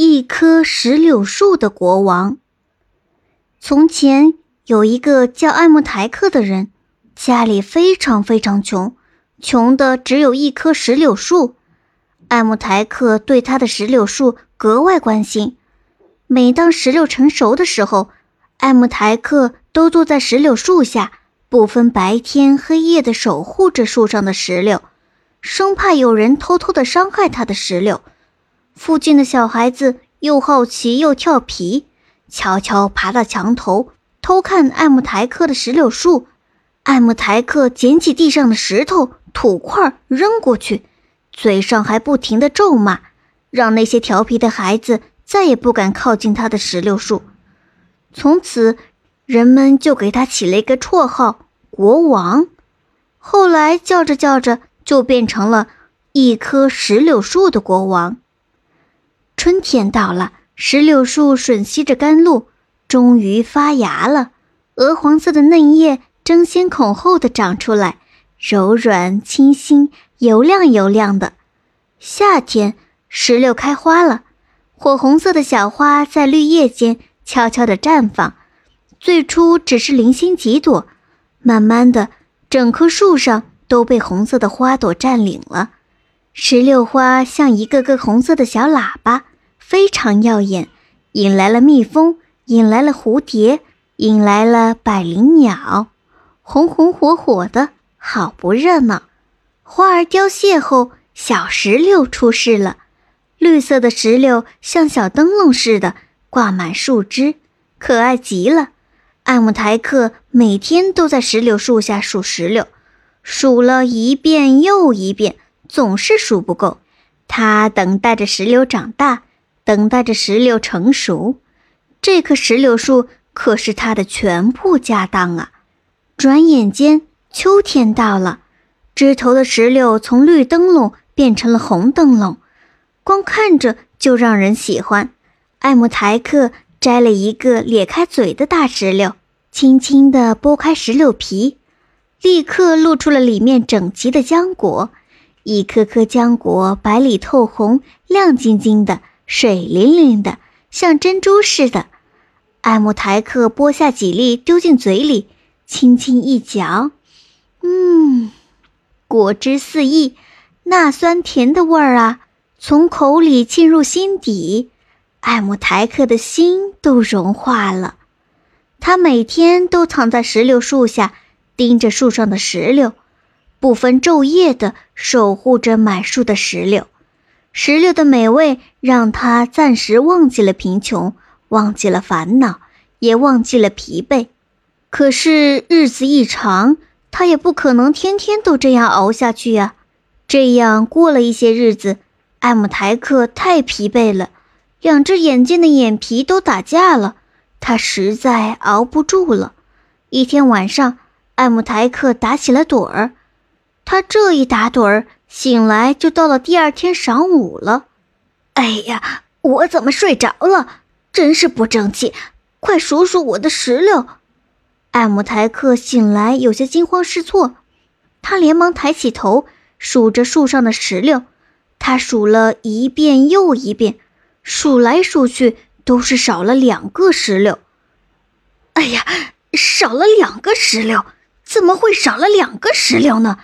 一棵石榴树的国王。从前有一个叫艾木台克的人，家里非常非常穷，穷的只有一棵石榴树。艾木台克对他的石榴树格外关心。每当石榴成熟的时候，艾木台克都坐在石榴树下，不分白天黑夜的守护着树上的石榴，生怕有人偷偷的伤害他的石榴。附近的小孩子又好奇又调皮，悄悄爬到墙头偷看艾木台克的石榴树。艾木台克捡起地上的石头、土块扔过去，嘴上还不停地咒骂，让那些调皮的孩子再也不敢靠近他的石榴树。从此，人们就给他起了一个绰号——国王。后来叫着叫着，就变成了一棵石榴树的国王。春天到了，石榴树吮吸着甘露，终于发芽了。鹅黄色的嫩叶争先恐后的长出来，柔软、清新、油亮油亮的。夏天，石榴开花了，火红色的小花在绿叶间悄悄地绽放。最初只是零星几朵，慢慢的，整棵树上都被红色的花朵占领了。石榴花像一个个红色的小喇叭。非常耀眼，引来了蜜蜂，引来了蝴蝶，引来了百灵鸟，红红火火的，好不热闹。花儿凋谢后，小石榴出世了。绿色的石榴像小灯笼似的挂满树枝，可爱极了。艾姆台克每天都在石榴树下数石榴，数了一遍又一遍，总是数不够。他等待着石榴长大。等待着石榴成熟，这棵石榴树可是他的全部家当啊！转眼间，秋天到了，枝头的石榴从绿灯笼变成了红灯笼，光看着就让人喜欢。艾姆台克摘了一个咧开嘴的大石榴，轻轻地剥开石榴皮，立刻露出了里面整齐的浆果，一颗颗浆果白里透红，亮晶晶的。水灵灵的，像珍珠似的。艾姆台克剥下几粒，丢进嘴里，轻轻一嚼，嗯，果汁四溢，那酸甜的味儿啊，从口里沁入心底，艾姆台克的心都融化了。他每天都躺在石榴树下，盯着树上的石榴，不分昼夜的守护着满树的石榴。石榴的美味让他暂时忘记了贫穷，忘记了烦恼，也忘记了疲惫。可是日子一长，他也不可能天天都这样熬下去呀。这样过了一些日子，艾姆台克太疲惫了，两只眼睛的眼皮都打架了，他实在熬不住了。一天晚上，艾姆台克打起了盹儿，他这一打盹儿。醒来就到了第二天晌午了，哎呀，我怎么睡着了？真是不争气！快数数我的石榴。艾姆台克醒来有些惊慌失措，他连忙抬起头数着树上的石榴，他数了一遍又一遍，数来数去都是少了两个石榴。哎呀，少了两个石榴，怎么会少了两个石榴呢？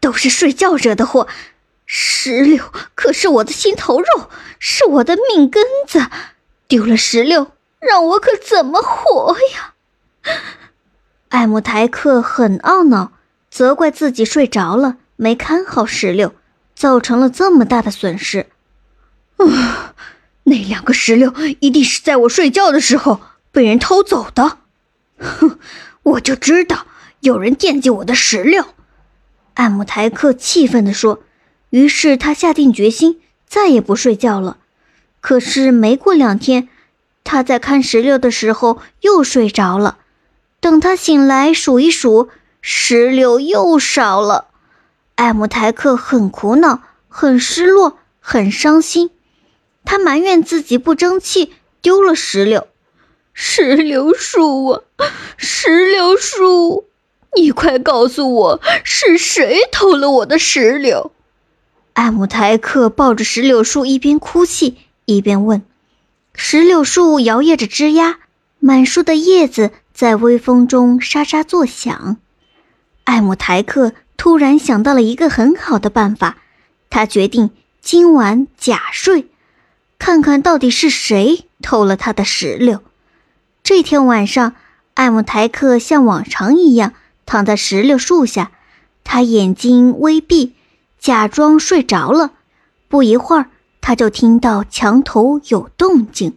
都是睡觉惹的祸，石榴可是我的心头肉，是我的命根子，丢了石榴，让我可怎么活呀？艾姆台克很懊恼，责怪自己睡着了，没看好石榴，造成了这么大的损失。啊，那两个石榴一定是在我睡觉的时候被人偷走的。哼，我就知道有人惦记我的石榴。艾姆台克气愤地说：“于是他下定决心，再也不睡觉了。可是没过两天，他在看石榴的时候又睡着了。等他醒来数一数，石榴又少了。艾姆台克很苦恼，很失落，很伤心。他埋怨自己不争气，丢了石榴。石榴树啊，石榴树！”你快告诉我，是谁偷了我的石榴？艾姆台克抱着石榴树，一边哭泣一边问：“石榴树摇曳着枝丫，满树的叶子在微风中沙沙作响。艾姆台克突然想到了一个很好的办法，他决定今晚假睡，看看到底是谁偷了他的石榴。这天晚上，艾姆台克像往常一样躺在石榴树下，他眼睛微闭，假装睡着了。不一会儿，他就听到墙头有动静。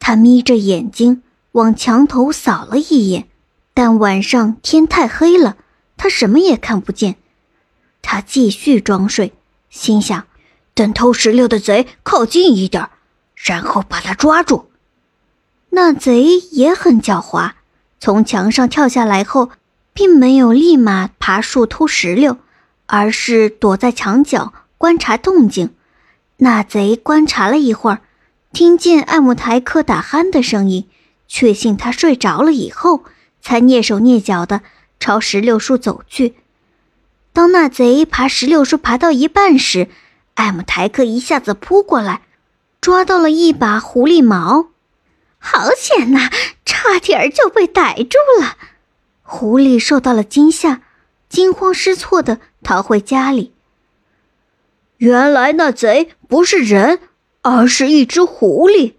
他眯着眼睛往墙头扫了一眼，但晚上天太黑了。他什么也看不见，他继续装睡，心想：等偷石榴的贼靠近一点，然后把他抓住。那贼也很狡猾，从墙上跳下来后，并没有立马爬树偷石榴，而是躲在墙角观察动静。那贼观察了一会儿，听见艾姆台克打鼾的声音，确信他睡着了以后，才蹑手蹑脚的。朝石榴树走去。当那贼爬石榴树爬到一半时，艾姆台克一下子扑过来，抓到了一把狐狸毛。好险呐，差点就被逮住了。狐狸受到了惊吓，惊慌失措的逃回家里。原来那贼不是人，而是一只狐狸。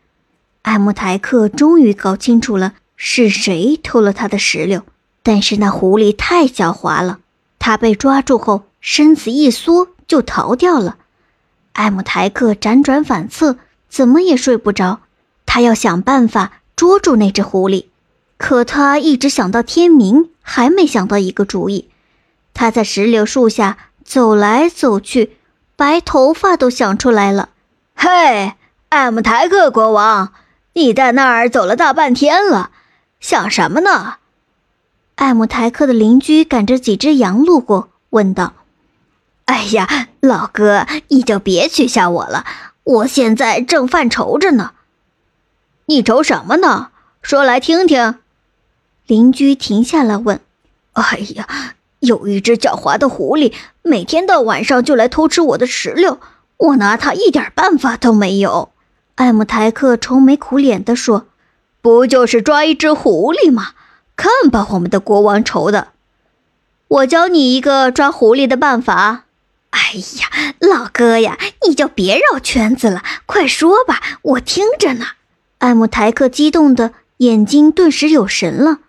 艾姆台克终于搞清楚了是谁偷了他的石榴。但是那狐狸太狡猾了，他被抓住后身子一缩就逃掉了。艾姆台克辗转反侧，怎么也睡不着。他要想办法捉住那只狐狸，可他一直想到天明，还没想到一个主意。他在石榴树下走来走去，白头发都想出来了。嘿，艾姆台克国王，你在那儿走了大半天了，想什么呢？艾姆台克的邻居赶着几只羊路过，问道：“哎呀，老哥，你就别取笑我了，我现在正犯愁着呢。你愁什么呢？说来听听。”邻居停下来问：“哎呀，有一只狡猾的狐狸，每天到晚上就来偷吃我的石榴，我拿它一点办法都没有。”艾姆台克愁眉苦脸地说：“不就是抓一只狐狸吗？”看把我们的国王愁的！我教你一个抓狐狸的办法。哎呀，老哥呀，你就别绕圈子了，快说吧，我听着呢。艾姆台克激动的眼睛顿时有神了。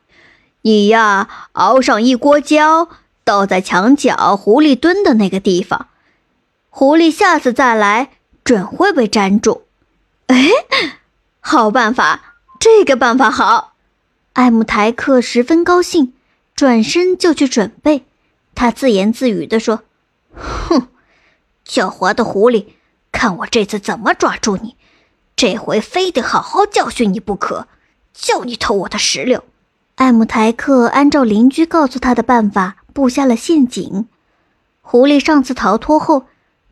你呀，熬上一锅胶，倒在墙角狐狸蹲的那个地方，狐狸下次再来准会被粘住。哎，好办法，这个办法好。艾姆台克十分高兴，转身就去准备。他自言自语地说：“哼，狡猾的狐狸，看我这次怎么抓住你！这回非得好好教训你不可，叫你偷我的石榴。”艾姆台克按照邻居告诉他的办法布下了陷阱。狐狸上次逃脱后，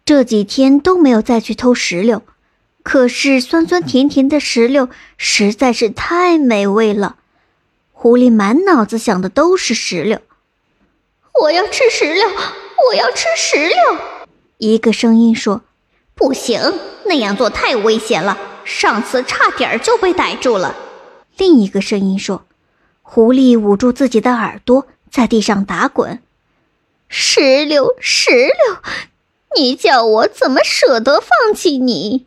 这几天都没有再去偷石榴。可是酸酸甜甜的石榴实在是太美味了。狐狸满脑子想的都是石榴，我要吃石榴，我要吃石榴。一个声音说：“不行，那样做太危险了，上次差点就被逮住了。”另一个声音说：“狐狸捂住自己的耳朵，在地上打滚。石榴，石榴，你叫我怎么舍得放弃你？”